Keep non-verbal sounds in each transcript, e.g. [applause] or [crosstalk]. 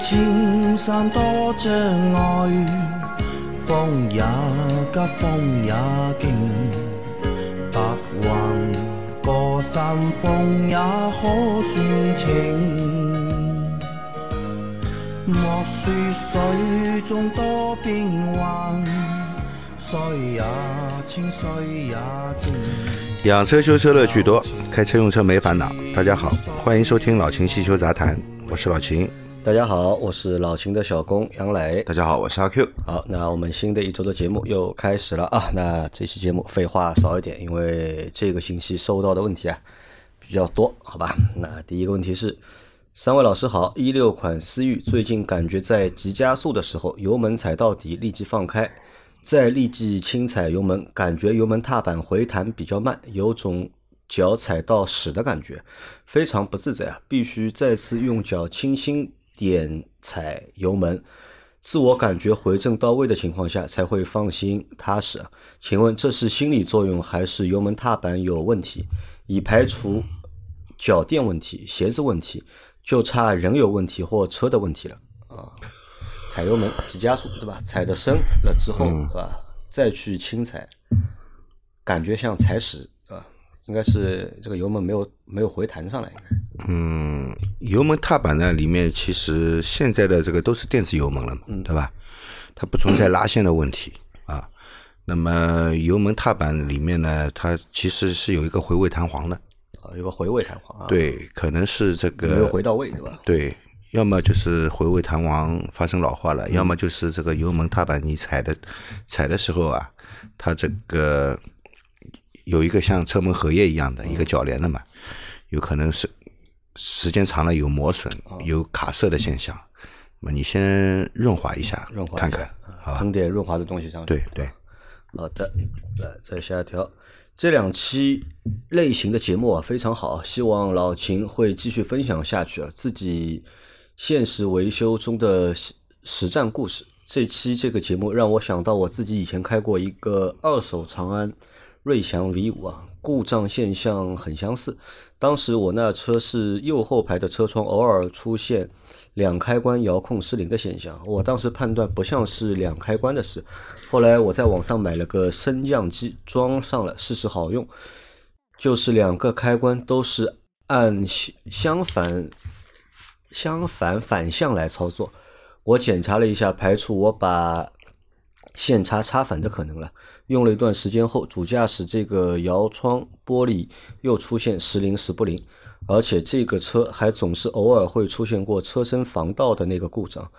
青山多障碍，风也急，风也劲，白云过山峰也可算情。莫说水中多变幻，水也清，水也静。养车修车乐趣多，开车用车没烦恼。大家好，欢迎收听老秦汽修杂谈，我是老秦。大家好，我是老秦的小工杨磊。大家好，我是阿 Q。好，那我们新的一周的节目又开始了啊。那这期节目废话少一点，因为这个星期收到的问题啊比较多，好吧？那第一个问题是，三位老师好，一六款思域最近感觉在急加速的时候，油门踩到底，立即放开，再立即轻踩油门，感觉油门踏板回弹比较慢，有种脚踩到屎的感觉，非常不自在啊！必须再次用脚轻轻点踩油门，自我感觉回正到位的情况下，才会放心踏实啊。请问这是心理作用还是油门踏板有问题？已排除脚垫问题、鞋子问题，就差人有问题或车的问题了啊！踩油门急加速，对吧？踩的深了之后，对吧？再去轻踩，感觉像踩屎？应该是这个油门没有没有回弹上来，嗯，油门踏板呢，里面其实现在的这个都是电子油门了嘛，对吧？它不存在拉线的问题啊。那么油门踏板里面呢，它其实是有一个回位弹簧的，啊，有个回位弹簧啊，，对，可能是这个没有回到位，对吧？对，要么就是回位弹簧发生老化了，要么就是这个油门踏板你踩的踩的时候啊，它这个有一个像车门合页一样的一个铰链的嘛，有可能是时间长了有磨损、有卡色的现象。那么你先润滑一下，润滑看看，好吧？喷点润滑的东西上去。对对，好的，来再下一条。这两期类型的节目啊非常好，希望老秦会继续分享下去啊，自己现实维修中的实实战故事。这期这个节目让我想到我自己以前开过一个二手长安瑞翔 V 五啊，故障现象很相似。当时我那车是右后排的车窗偶尔出现两开关遥控失灵的现象，我当时判断不像是两开关的事。后来我在网上买了个升降机，装上了试试好用，就是两个开关都是按相反相反反向来操作。我检查了一下，排除我把线插插反的可能了。用了一段时间后，主驾驶这个摇窗玻璃又出现时灵时不灵，而且这个车还总是偶尔会出现过车身防盗的那个故障。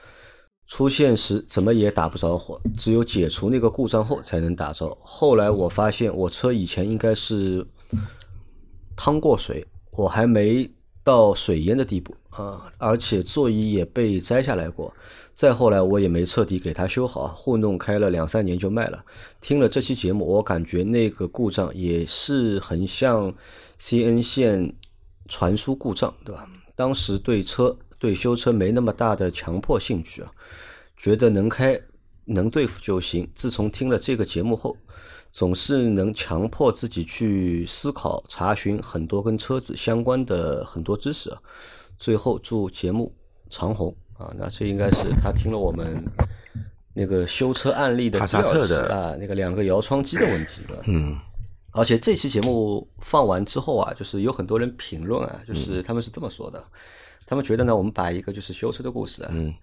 出现时怎么也打不着火，只有解除那个故障后才能打着。后来我发现我车以前应该是趟过水，我还没到水淹的地步啊，而且座椅也被摘下来过。再后来我也没彻底给它修好，糊弄开了两三年就卖了。听了这期节目，我感觉那个故障也是很像 CN 线传输故障，对吧？当时对车对修车没那么大的强迫兴趣啊，觉得能开能对付就行。自从听了这个节目后，总是能强迫自己去思考、查询很多跟车子相关的很多知识啊。最后祝节目长虹啊！那这应该是他听了我们那个修车案例的啊，那个两个摇窗机的问题，对吧？嗯，[clears throat] 而且这期节目放完之后啊，就是有很多人评论啊，嗯就是他们是这么说的，他们觉得呢，我们把一个就是修车的故事啊，嗯，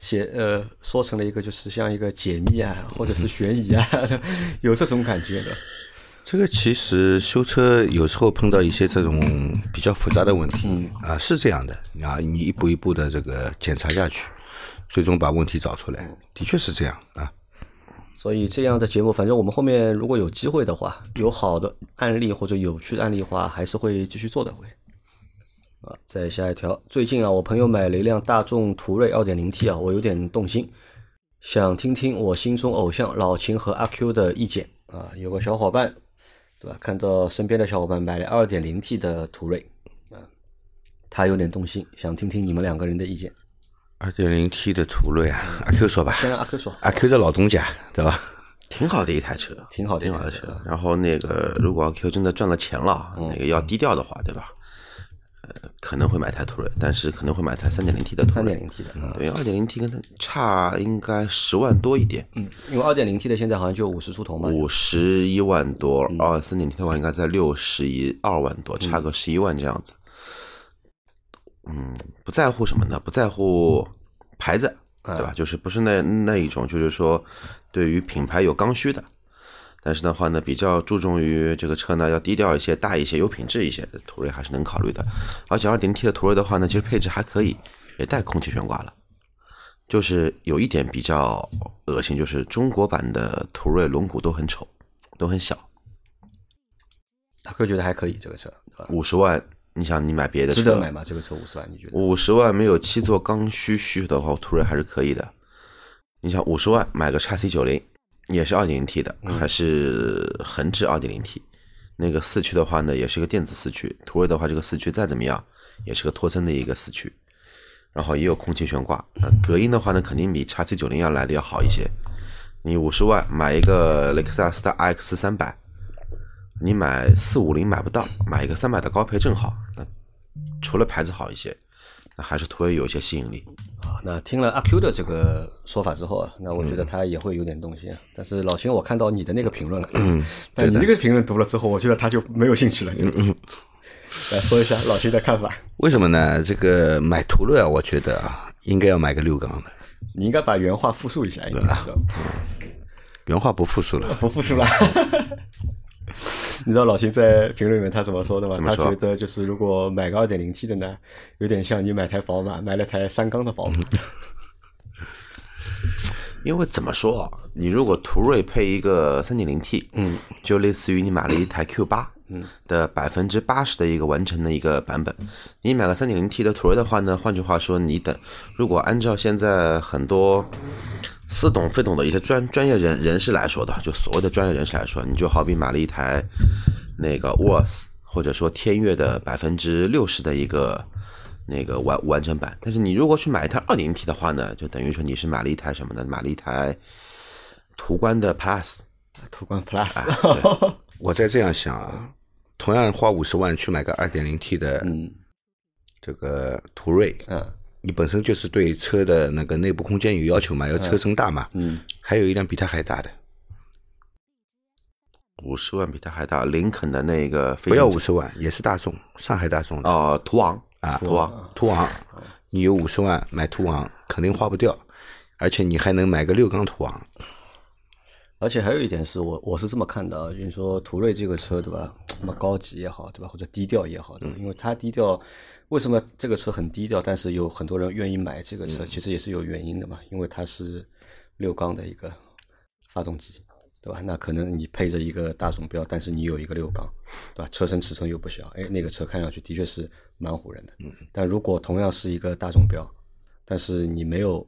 写呃说成了一个就是像一个解密啊，或者是悬疑啊，[laughs] 有这种感觉的。这个其实修车有时候碰到一些这种比较复杂的问题，啊，是这样的啊，你一步一步的这个检查下去，最终把问题找出来，的确是这样啊。所以这样的节目，反正我们后面如果有机会的话，有好的案例或者有趣的案例的话，还是会继续做的会。啊，再下一条，最近啊，我朋友买了一辆大众途锐 2.0T 啊，我有点动心，想听听我心中偶像老秦和阿 Q 的意见啊。有个小伙伴，对吧？看到身边的小伙伴买了 2.0T 的途锐啊，他有点动心，想听听你们两个人的意见。二点零 T 的途锐啊，阿 Q 说吧，先让阿 Q 说，阿 Q 的老东家，对吧？挺好的一台车，挺好的一挺好的台车车。然后那个，如果阿 Q 真的赚了钱了，那个要低调的话，对吧？呃，可能会买台途锐，但是可能会买台三点零 T 的途锐。三点零 T 的，嗯对，二点零 T 跟它差应该十万多一点，嗯，因为二点零 T 的现在好像就五十出头嘛，五十一万多，嗯二三点 T 的话应该在六十一二万多，差个十一万这样子。嗯，不在乎什么呢？不在乎牌子，嗯对吧？就是不是那那一种，就是说对于品牌有刚需的，但是的话呢，比较注重于这个车呢要低调一些、大一些、有品质一些，途锐还是能考虑的。而且二点 T 的途锐的话呢，其实配置还可以，也带空气悬挂了。就是有一点比较恶心，就是中国版的途锐轮毂都很丑，都很小。大哥觉得还可以这个车？五十万，你想你买别的车值得买吗？这个车五十万，你觉得？五十万没有七座刚需需求的话，途锐还是可以的。你想五十万买个叉 C 九零，也是二点零 T 的，还是横置二点零 T。那个四驱的话呢，也是个电子四驱。途锐的话，这个四驱再怎么样，也是个托森的一个四驱，然后也有空气悬挂。呃隔音的话呢，肯定比叉 C 九零要来的要好一些。你五十万买一个雷克萨斯的 RX 三百，你买四五零买不到，买一个三百的高配正好。那除了牌子好一些，那还是途锐有一些吸引力。啊，那听了阿 Q 的这个说法之后啊，那我觉得他也会有点动心啊。但是老秦，我看到你的那个评论了，嗯，[laughs] 但你那个评论读了之后，我觉得他就没有兴趣了。嗯嗯，来说一下老秦的看法。为什么呢？这个买途乐啊，我觉得啊，应该要买个六缸的，你应该把原话复述一下，应该啊原话不复述了。不复述了。[laughs] [laughs] 你知道老秦在评论里面他怎么说的吗？他觉得就是如果买个二点零 T 的呢，有点像你买台宝马，买了台三缸的宝马。[laughs] 因为怎么说啊，你如果途锐配一个三点零 T，嗯，就类似于你买了一台 Q 八，嗯的百分之八十的一个完成的一个版本。你买个三点零 T 的途锐的话呢，换句话说，你等如果按照现在很多似懂非懂的一些专专业人人士来说的，就所谓的专业人士来说，你就好比买了一台那个 WOS 或者说天悦的百分之六十的一个那个完完整版。但是你如果去买一台二点零 T 的话呢，就等于说你是买了一台什么呢？买了一台途观的 Plus。途观 Plus，[laughs] 我在这样想啊，同样花五十万去买个二点零 T 的嗯这个途锐，嗯你本身就是对车的那个内部空间有要求嘛，要车身大嘛，嗯，还有一辆比它还大的，五十万比它还大，林肯的那个飞不要五十万，也是大众，上海大众的。哦，途昂啊，途昂，途昂，你有五十万买途昂肯定花不掉，而且你还能买个六缸途昂，而且还有一点是我我是这么看的啊，就是说途锐这个车对吧，那么高级也好对吧，或者低调也好的，因为它低调，为什么这个车很低调，但是有很多人愿意买这个车，其实也是有原因的嘛，因为它是六缸的一个发动机。对吧？那可能你配着一个大众标，但是你有一个六缸，对吧？车身尺寸又不小，哎，那个车看上去的确是蛮唬人的。嗯。但如果同样是一个大众标，但是你没有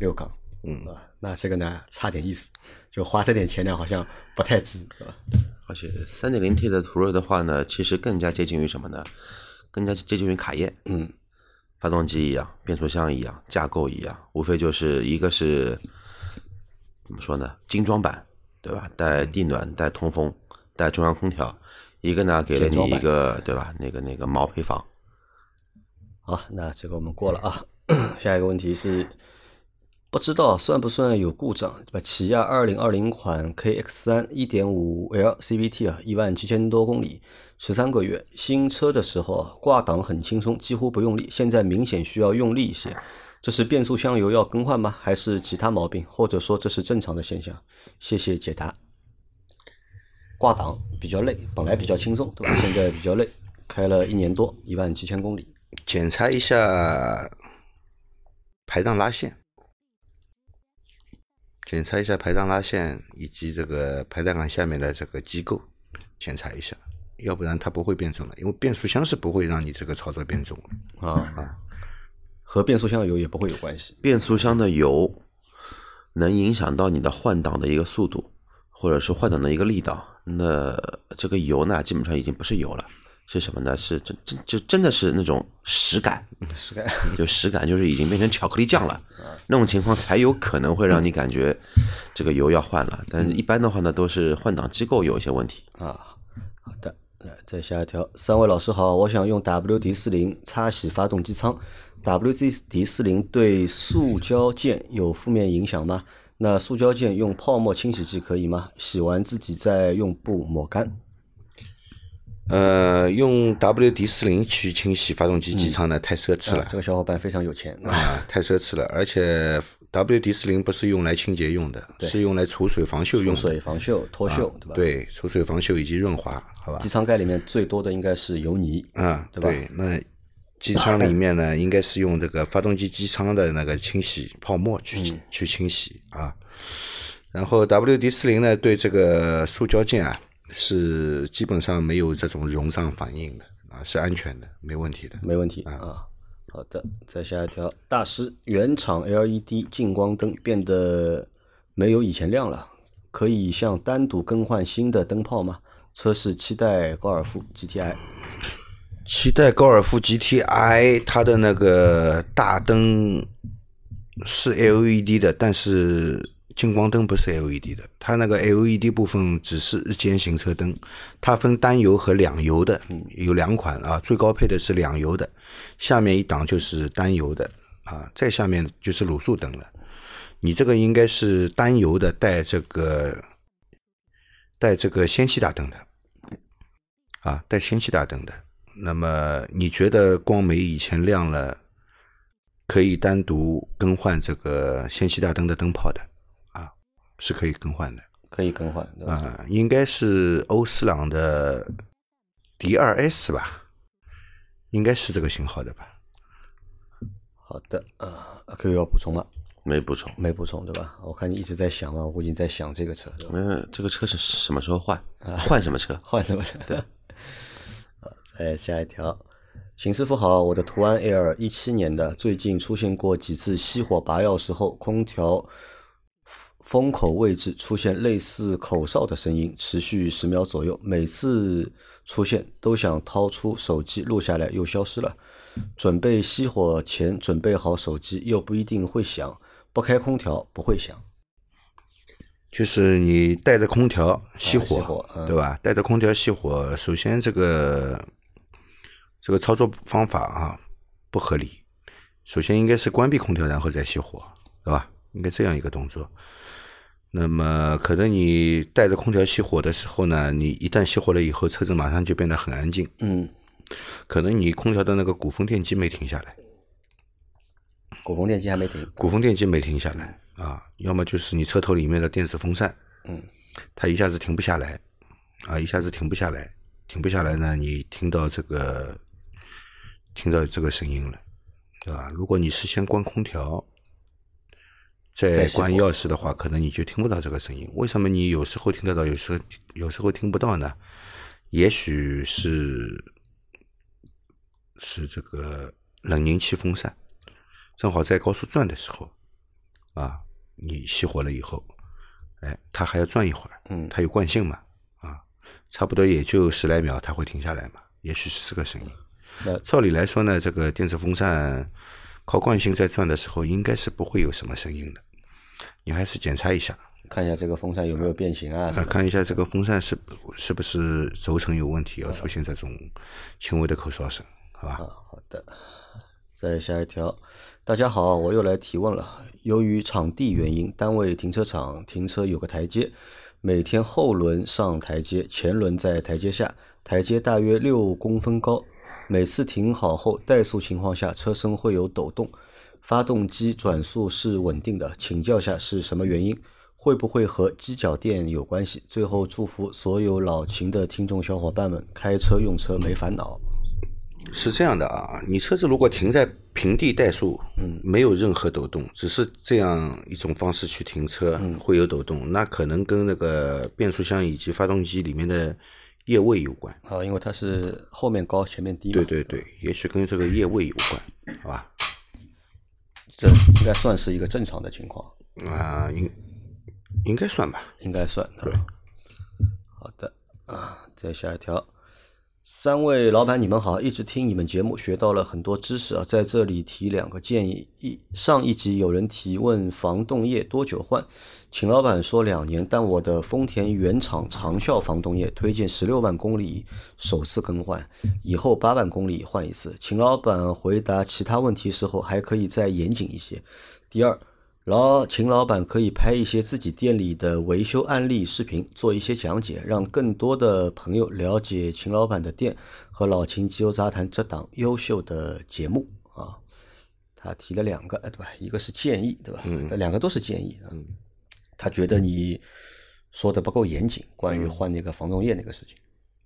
六缸，嗯啊，那这个呢差点意思，就花这点钱呢好像不太值，是吧？而且三点零 T 的途锐的话呢，其实更加接近于什么呢？更加接近于卡宴，嗯，发动机一样，变速箱一样，架构一样，无非就是一个是怎么说呢？精装版，对吧？带地暖、带通风、带中央空调，一个呢给了你一个对吧？那个那个毛坯房，好，那这个我们过了啊。[coughs] 下一个问题是，不知道算不算有故障？对吧？起亚二零二零款 KX 三一点五 L CVT 啊，一万七千多公里，十三个月，新车的时候挂档很轻松，几乎不用力，现在明显需要用力一些。这是变速箱油要更换吗？还是其他毛病？或者说这是正常的现象？谢谢解答。挂档比较累，本来比较轻松，对吧？现在比较累，开了一年多，一万七千公里。检查一下排档拉线，检查一下排档拉线以及这个排档杆下面的这个机构，检查一下，要不然它不会变重的，因为变速箱是不会让你这个操作变重的。啊，和变速箱的油也不会有关系。变速箱的油能影响到你的换挡的一个速度，或者是换挡的一个力道。那这个油呢，基本上已经不是油了，是什么呢？是真真就真的是那种实感，实感 [laughs] 就实感就是已经变成巧克力酱了。那种情况才有可能会让你感觉这个油要换了。但是一般的话呢，都是换挡机构有一些问题。啊，好的。来，再下一条，三位老师好，我想用 WD 四零擦洗发动机舱。WD 四零对塑胶件有负面影响吗？那塑胶件用泡沫清洗剂可以吗？洗完自己再用布抹干。呃，用 WD 四零去清洗发动机机舱呢，太奢侈了。这个小伙伴非常有钱啊，太奢侈了。而且 WD 四零不是用来清洁用的，是用来除水防锈用的。除水防锈、脱锈，对吧？对，除水防锈以及润滑，好吧。机舱盖里面最多的应该是油泥，嗯，对吧？对，那机舱里面呢，应该是用这个发动机机舱的那个清洗泡沫去去清洗啊。然后 WD 四零呢，对这个塑胶件啊。是基本上没有这种熔胀反应的啊，是安全的，没问题的，没问题啊。好的，再下一条，大师，原厂 LED 近光灯变得没有以前亮了，可以像单独更换新的灯泡吗？车是期待高尔夫 GTI，期待高尔夫 GTI，它的那个大灯是 LED 的，但是。近光灯不是 LED 的，它那个 LED 部分只是日间行车灯，它分单油和两油的，有两款啊，最高配的是两油的，下面一档就是单油的啊，再下面就是卤素灯了。你这个应该是单油的，带这个带这个氙气大灯的啊，带氙气大灯的。那么你觉得光没以前亮了，可以单独更换这个氙气大灯的灯泡的。是可以更换的，可以更换啊，应该是欧司朗的 D 二 S 吧，应该是这个型号的吧。好的啊，阿 Q 要补充吗？没补充，没补充对吧？我看你一直在想嘛，我已经在想这个车。嗯，这个车是什么时候换？换什么车？[laughs] 换什么车？对。[laughs] 好，再下一条，秦师傅好，我的途安 L 一七年的，最近出现过几次熄火拔钥匙后，空调。风口位置出现类似口哨的声音，持续十秒左右。每次出现都想掏出手机录下来，又消失了。准备熄火前准备好手机，又不一定会响。不开空调不会响。就是你带着空调熄火，对吧？带着空调熄火，首先这个这个操作方法啊不合理。首先应该是关闭空调，然后再熄火，对吧？应该这样一个动作。那么可能你带着空调熄火的时候呢，你一旦熄火了以后，车子马上就变得很安静。嗯，可能你空调的那个鼓风电机没停下来，鼓风电机还没停，鼓风电机没停下来啊，要么就是你车头里面的电子风扇，嗯，它一下子停不下来，啊，一下子停不下来，停不下来呢，你听到这个听到这个声音了，对吧？如果你是先关空调。在关钥匙的话，可能你就听不到这个声音。为什么你有时候听得到，有时候有时候听不到呢？也许是是这个冷凝器风扇正好在高速转的时候啊，你熄火了以后，哎，它还要转一会儿，嗯，它有惯性嘛，啊，差不多也就十来秒，它会停下来嘛。也许是这个声音。那照理来说呢，这个电子风扇靠惯性在转的时候，应该是不会有什么声音的。你还是检查一下，看一下这个风扇有没有变形啊？看一下这个风扇是是不是轴承有问题，要出现这种轻微的口哨声，好吧？好的。再下一条，大家好，我又来提问了。由于场地原因，单位停车场停车有个台阶，每天后轮上台阶，前轮在台阶下，台阶大约六公分高。每次停好后，怠速情况下，车身会有抖动。发动机转速是稳定的，请教下是什么原因？会不会和机脚垫有关系？最后祝福所有老秦的听众小伙伴们开车用车没烦恼。是这样的啊，你车子如果停在平地怠速，嗯，没有任何抖动，只是这样一种方式去停车，会有抖动，那可能跟那个变速箱以及发动机里面的液位有关。啊，因为它是后面高前面低。对对对，也许跟这个液位有关，好吧？这应该算是一个正常的情况。啊，应应该算吧，应该算。对，好的啊，再下一条，三位老板，你们好！一直听你们节目，学到了很多知识啊，在这里提两个建议。一上一集有人提问防冻液多久换，秦老板说两年，但我的丰田原厂长效防冻液推荐十六万公里首次更换，以后八万公里换一次。秦老板回答其他问题时候还可以再严谨一些。第二。老秦老板可以拍一些自己店里的维修案例视频，做一些讲解，让更多的朋友了解秦老板的店和老秦机油杂谈这档优秀的节目啊。他提了两个，对吧？一个是建议，对吧？嗯，两个都是建议。嗯，他觉得你说的不够严谨，关于换那个防冻液那个事情。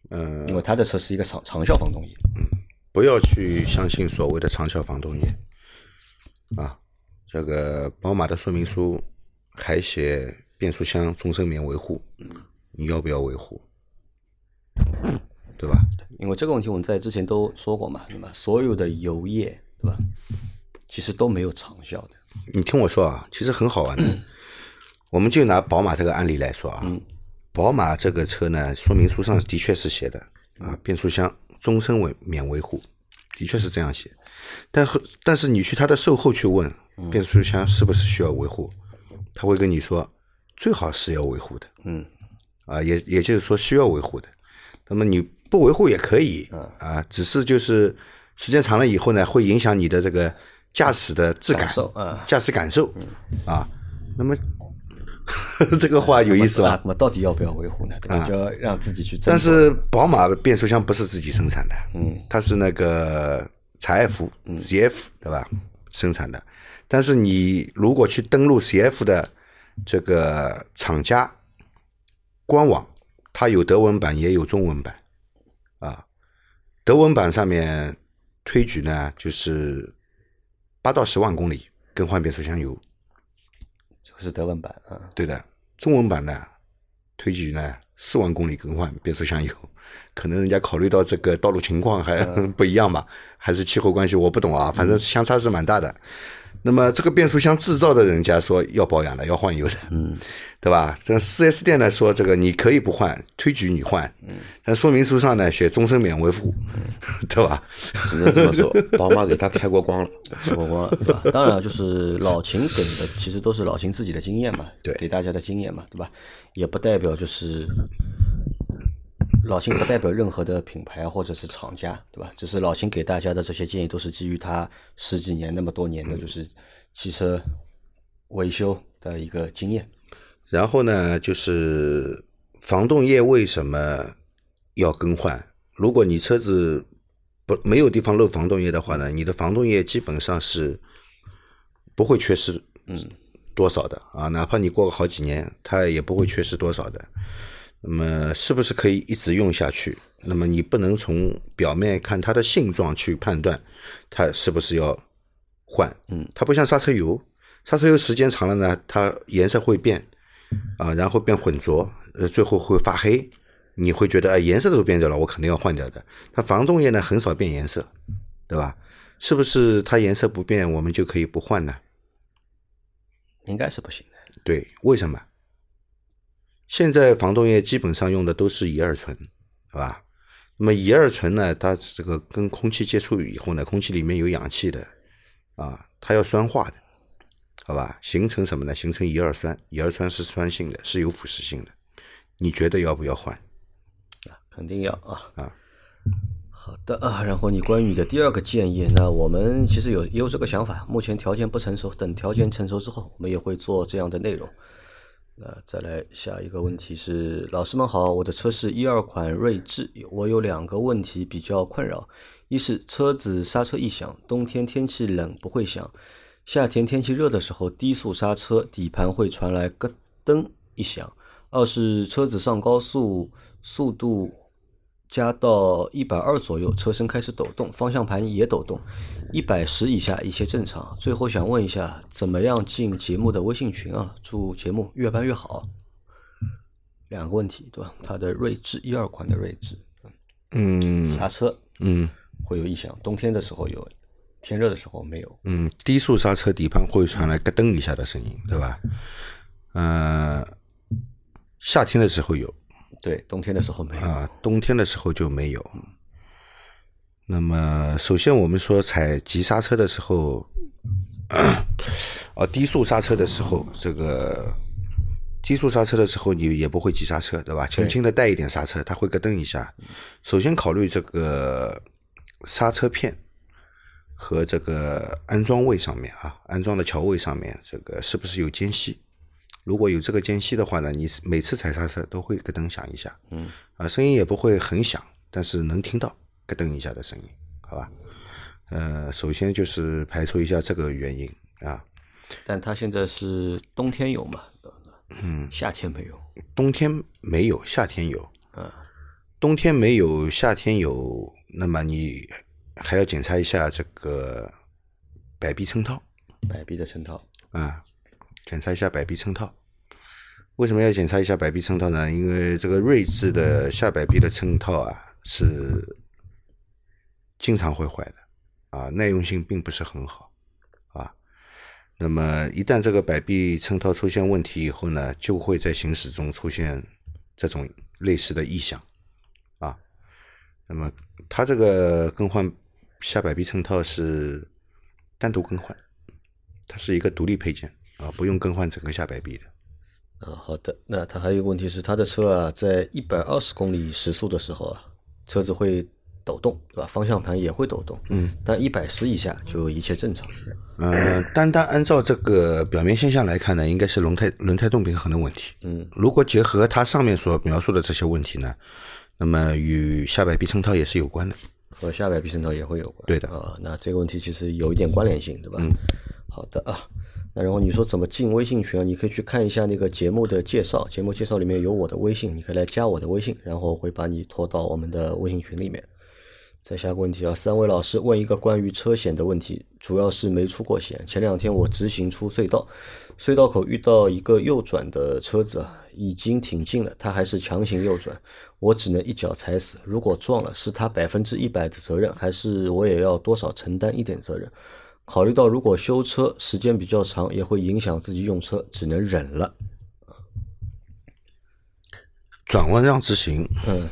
嗯，因为他的车是一个长长效防冻液。嗯，不要去相信所谓的长效防冻液啊。这个宝马的说明书还写变速箱终身免维护，你要不要维护？对吧？因为这个问题我们在之前都说过嘛，对吧？所有的油液，对吧？其实都没有长效的。你听我说啊，其实很好玩的。我们就拿宝马这个案例来说啊，宝马这个车呢，说明书上的确是写的啊，变速箱终身维免维护，的确是这样写。但是但是你去他的售后去问。变速箱是不是需要维护？他会跟你说，最好是要维护的。嗯，啊，也也就是说需要维护的。那么你不维护也可以，啊，只是就是时间长了以后呢，会影响你的这个驾驶的质感，啊，驾驶感受，啊，那么 [laughs] 这个话有意思吧？那么到底要不要维护呢？对吧？就要让自己去。但是宝马变速箱不是自己生产的，嗯，它是那个采埃孚 CF 对吧？生产的。但是你如果去登录 CF 的这个厂家官网，它有德文版也有中文版，啊，德文版上面推举呢就是八到十万公里更换变速箱油，这个是德文版啊。对的，中文版呢推举呢四万公里更换变速箱油，可能人家考虑到这个道路情况还 [laughs] 不一样吧，还是气候关系，我不懂啊，反正相差是蛮大的。那么这个变速箱制造的人家说要保养的，要换油的，嗯，[laughs] 对吧？这四 S 店呢说这个你可以不换，推举你换，嗯，但说明书上呢写终身免维护，[laughs] 对吧？只能这么说，宝马给他开过光了，开过光了，对吧？当然，就是老秦给的其实都是老秦自己的经验嘛，对，给大家的经验嘛，对吧？也不代表就是。老秦不代表任何的品牌或者是厂家，对吧？只是老秦给大家的这些建议都是基于他十几年那么多年的就是汽车维修的一个经验。然后呢，就是防冻液为什么要更换？如果你车子不没有地方漏防冻液的话呢，你的防冻液基本上是不会缺失，嗯，多少的啊？哪怕你过个好几年，它也不会缺失多少的。那么是不是可以一直用下去？那么你不能从表面看它的性状去判断它是不是要换。嗯，它不像刹车油，刹车油时间长了呢，它颜色会变啊，然后变浑浊，呃，最后会发黑。你会觉得哎，颜色都变掉了，我肯定要换掉的。它防冻液呢很少变颜色，对吧？是不是它颜色不变，我们就可以不换呢？应该是不行的。对，为什么？现在防冻液基本上用的都是乙二醇，好吧？那么乙二醇呢，它这个跟空气接触以后呢，空气里面有氧气的，啊，它要酸化的，好吧？形成什么呢？形成乙二酸，乙二酸是酸性的，是有腐蚀性的。你觉得要不要换？啊，肯定要啊啊！好的啊，然后你关于你的第二个建议，那我们其实有也有这个想法，目前条件不成熟，等条件成熟之后，我们也会做这样的内容。那再来下一个问题是，老师们好，我的车是一二款锐志，我有两个问题比较困扰，一是车子刹车异响，冬天天气冷不会响，夏天天气热的时候低速刹车底盘会传来咯噔一响；二是车子上高速速度。加到一百二左右，车身开始抖动，方向盘也抖动。一百十以下一切正常。最后想问一下，怎么样进节目的微信群啊？祝节目越办越好。两个问题，对吧？它的锐志一二款的锐志，嗯，刹车，嗯，会有异响。冬天的时候有，天热的时候没有。嗯，低速刹车底盘会传来咯噔一下的声音，对吧？嗯，夏天的时候有。对，冬天的时候没有啊，冬天的时候就没有。那么，首先我们说踩急刹车的时候，啊，[clears throat] 低速刹车的时候，这个低速刹车的时候，你也不会急刹车，对吧？轻轻的带一点刹车，它会咯噔一下。首先考虑这个刹车片和这个安装位上面啊，安装的桥位上面，这个是不是有间隙？如果有这个间隙的话呢，你每次踩刹车都会咯噔响一下，嗯，啊，声音也不会很响，但是能听到咯噔一下的声音，好吧？呃，首先就是排除一下这个原因啊。但它现在是冬天有嘛？嗯，夏天没有。冬天没有，夏天有。嗯，冬天没有，夏天有，那么你还要检查一下这个摆臂衬套。摆臂的衬套。啊，检查一下摆臂衬套。为什么要检查一下摆臂衬套呢？因为这个锐志的下摆臂的衬套啊，是经常会坏的，啊，耐用性并不是很好，啊。那么一旦这个摆臂衬套出现问题以后呢，就会在行驶中出现这种类似的异响，啊。那么它这个更换下摆臂衬套是单独更换，它是一个独立配件啊，不用更换整个下摆臂的。啊，好的。那它还有一个问题是，它的车啊，在一百二十公里时速的时候啊，车子会抖动，对吧？方向盘也会抖动。嗯。但一百十以下就一切正常。嗯，单单按照这个表面现象来看呢，应该是轮胎轮胎动平衡的问题。嗯。如果结合它上面所描述的这些问题呢，那么与下摆臂衬套也是有关的。和下摆臂衬套也会有关。对的。啊，那这个问题其实有一点关联性，对吧？嗯。好的啊。那然后你说怎么进微信群啊？你可以去看一下那个节目的介绍，节目介绍里面有我的微信，你可以来加我的微信，然后会把你拖到我们的微信群里面。再下个问题啊，三位老师问一个关于车险的问题，主要是没出过险。前两天我直行出隧道，隧道口遇到一个右转的车子，已经挺近了，他还是强行右转，我只能一脚踩死。如果撞了，是他百分之一百的责任，还是我也要多少承担一点责任？考虑到如果修车时间比较长，也会影响自己用车，只能忍了。转弯让直行，嗯，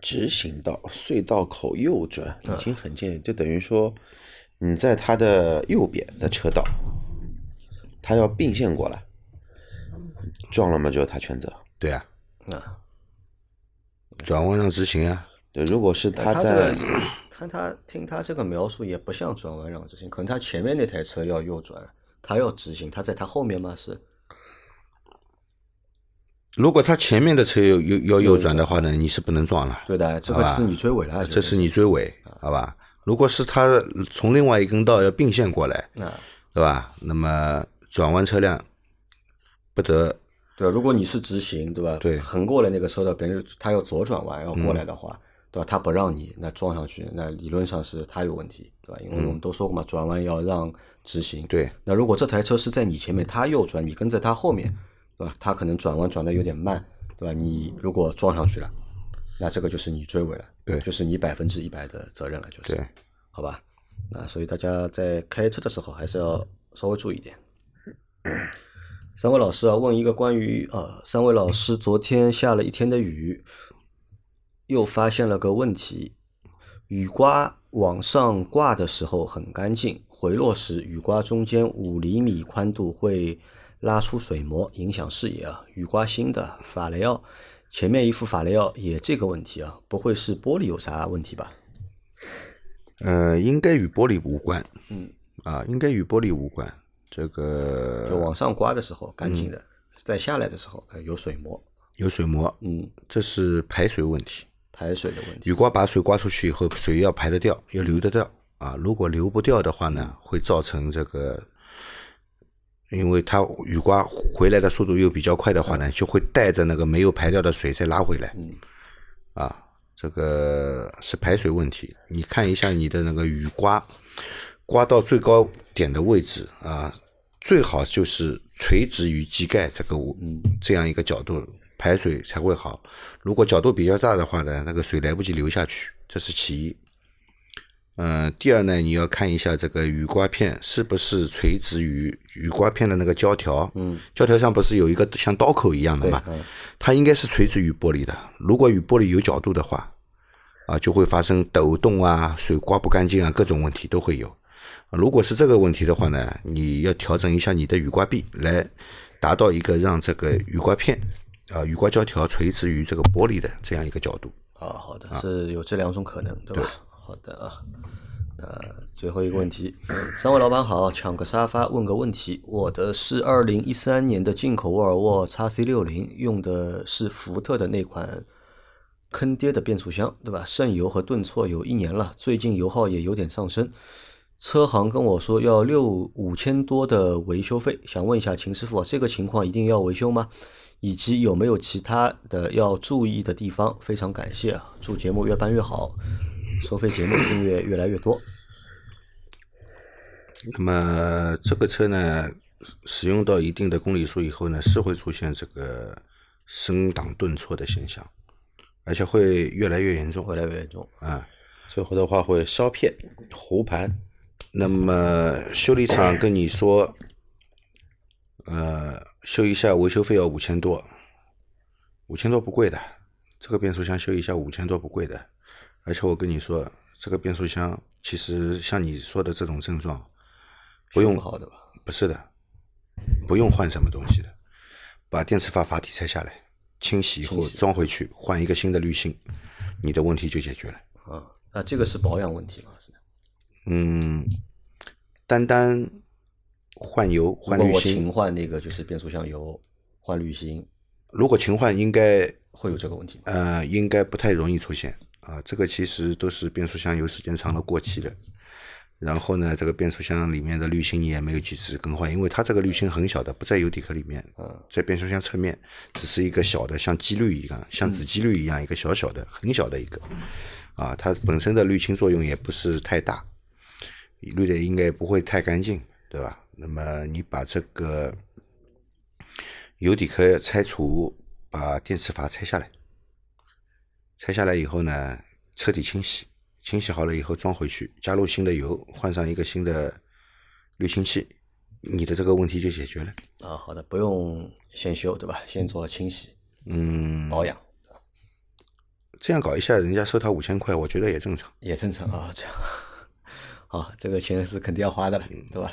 直行道隧道口右转已经很近，就等于说你在它的右边的车道，他要并线过来，撞了嘛就是他全责。对啊，啊，转弯让直行啊。对，如果是他他在，看他听他这个描述也不像转弯让直行，可能他前面那台车要右转，他要直行，他在他后面吗？是？如果他前面的车有有要右转的话呢，你是不能撞了。对的，这个是你追尾了，这是你追尾，好吧？如果是他从另外一根道要并线过来，啊，对吧？那么转弯车辆不得对，如果你是直行，对吧？对横过来那个车道，别人他要左转弯要过来的话，对吧？他不让你，那撞上去，那理论上是他有问题，对吧？因为我们都说过嘛，转弯要让直行。对，那如果这台车是在你前面，他右转，你跟在他后面，对吧？他可能转弯转的有点慢，对吧？你如果撞上去了，那这个就是你追尾了，对就是你百分之一百的责任了，就是，对，好吧？那所以大家在开车的时候还是要稍微注意一点。三位老师啊，问一个关于呃，三位老师昨天下了一天的雨，又发现了个问题，雨刮往上挂的时候很干净，回落时雨刮中间五厘米宽度会拉出水膜，影响视野啊。雨刮新的法雷奥，前面一副法雷奥也这个问题啊，不会是玻璃有啥问题吧？呃，应该与玻璃无关。嗯，啊，应该与玻璃无关。这个就往上刮的时候干净的，再下来的时候呃有水膜，有水膜，嗯，这是排水问题。排水的问题。雨刮把水刮出去以后，水要排得掉，要流得掉啊。如果流不掉的话呢，会造成这个，因为它雨刮回来的速度又比较快的话呢，就会带着那个没有排掉的水再拉回来。嗯，啊，这个是排水问题。你看一下你的那个雨刮，刮到最高点的位置啊，最好就是垂直于机盖这个这样一个角度排水才会好。如果角度比较大的话呢，那个水来不及流下去，这是其一。嗯、第二呢，你要看一下这个雨刮片是不是垂直于雨刮片的那个胶条，嗯，胶条上不是有一个像刀口一样的嘛？嗯它应该是垂直于玻璃的。如果与玻璃有角度的话，啊，就会发生抖动啊、水刮不干净啊，各种问题都会有。如果是这个问题的话呢，你要调整一下你的雨刮臂，来达到一个让这个雨刮片啊、雨刮胶条垂直于这个玻璃的这样一个角度。啊，好的，是有这两种可能，对吧？好的啊。那最后一个问题，三位老板好，抢个沙发问个问题，我的是二零一三年的进口沃尔沃 x C 六零，用的是福特的那款坑爹的变速箱，对吧？渗油和顿挫有一年了，最近油耗也有点上升。车行跟我说要六五千多的维修费，想问一下秦师傅，这个情况一定要维修吗？以及有没有其他的要注意的地方？非常感谢啊！祝节目越办越好，收费节目订阅越来越多。那么这个车呢，使用到一定的公里数以后呢，是会出现这个升档顿挫的现象，而且会越来越严重。越来越严重啊，最后的话会烧片、糊盘。那么修理厂跟你说，呃，修一下维修费要五千多，五千多不贵的，这个变速箱修一下五千多不贵的，而且我跟你说，这个变速箱其实像你说的这种症状，不用好的吧？不是的，不用换什么东西的，把电磁阀阀体拆下来，清洗以后装回去，换一个新的滤芯，你的问题就解决了。啊，那这个是保养问题吗？是的。嗯，单单换油换如果我滤芯勤，换那个就是变速箱油，换滤芯，如果勤换应该会有这个问题吗？呃应该不太容易出现啊。这个其实都是变速箱油时间长了过期的。然后呢，这个变速箱里面的滤芯你也没有及时更换，因为它这个滤芯很小的，不在油底壳里面，在变速箱侧面，只是一个小的，像机滤一样，像子机滤一样，一个小小的、很小的一个，啊，它本身的滤清作用也不是太大，滤的应该不会太干净，对吧？那么你把这个油底壳拆除，把电磁阀拆下来，拆下来以后呢，彻底清洗，清洗好了以后装回去，加入新的油，换上一个新的滤清器，你的这个问题就解决了。啊，好的，不用先修对吧？先做清洗、嗯，保养这样搞一下，人家收他五千块，我觉得也正常。也正常啊，这样。[laughs] 好，这个钱是肯定要花的了，对吧？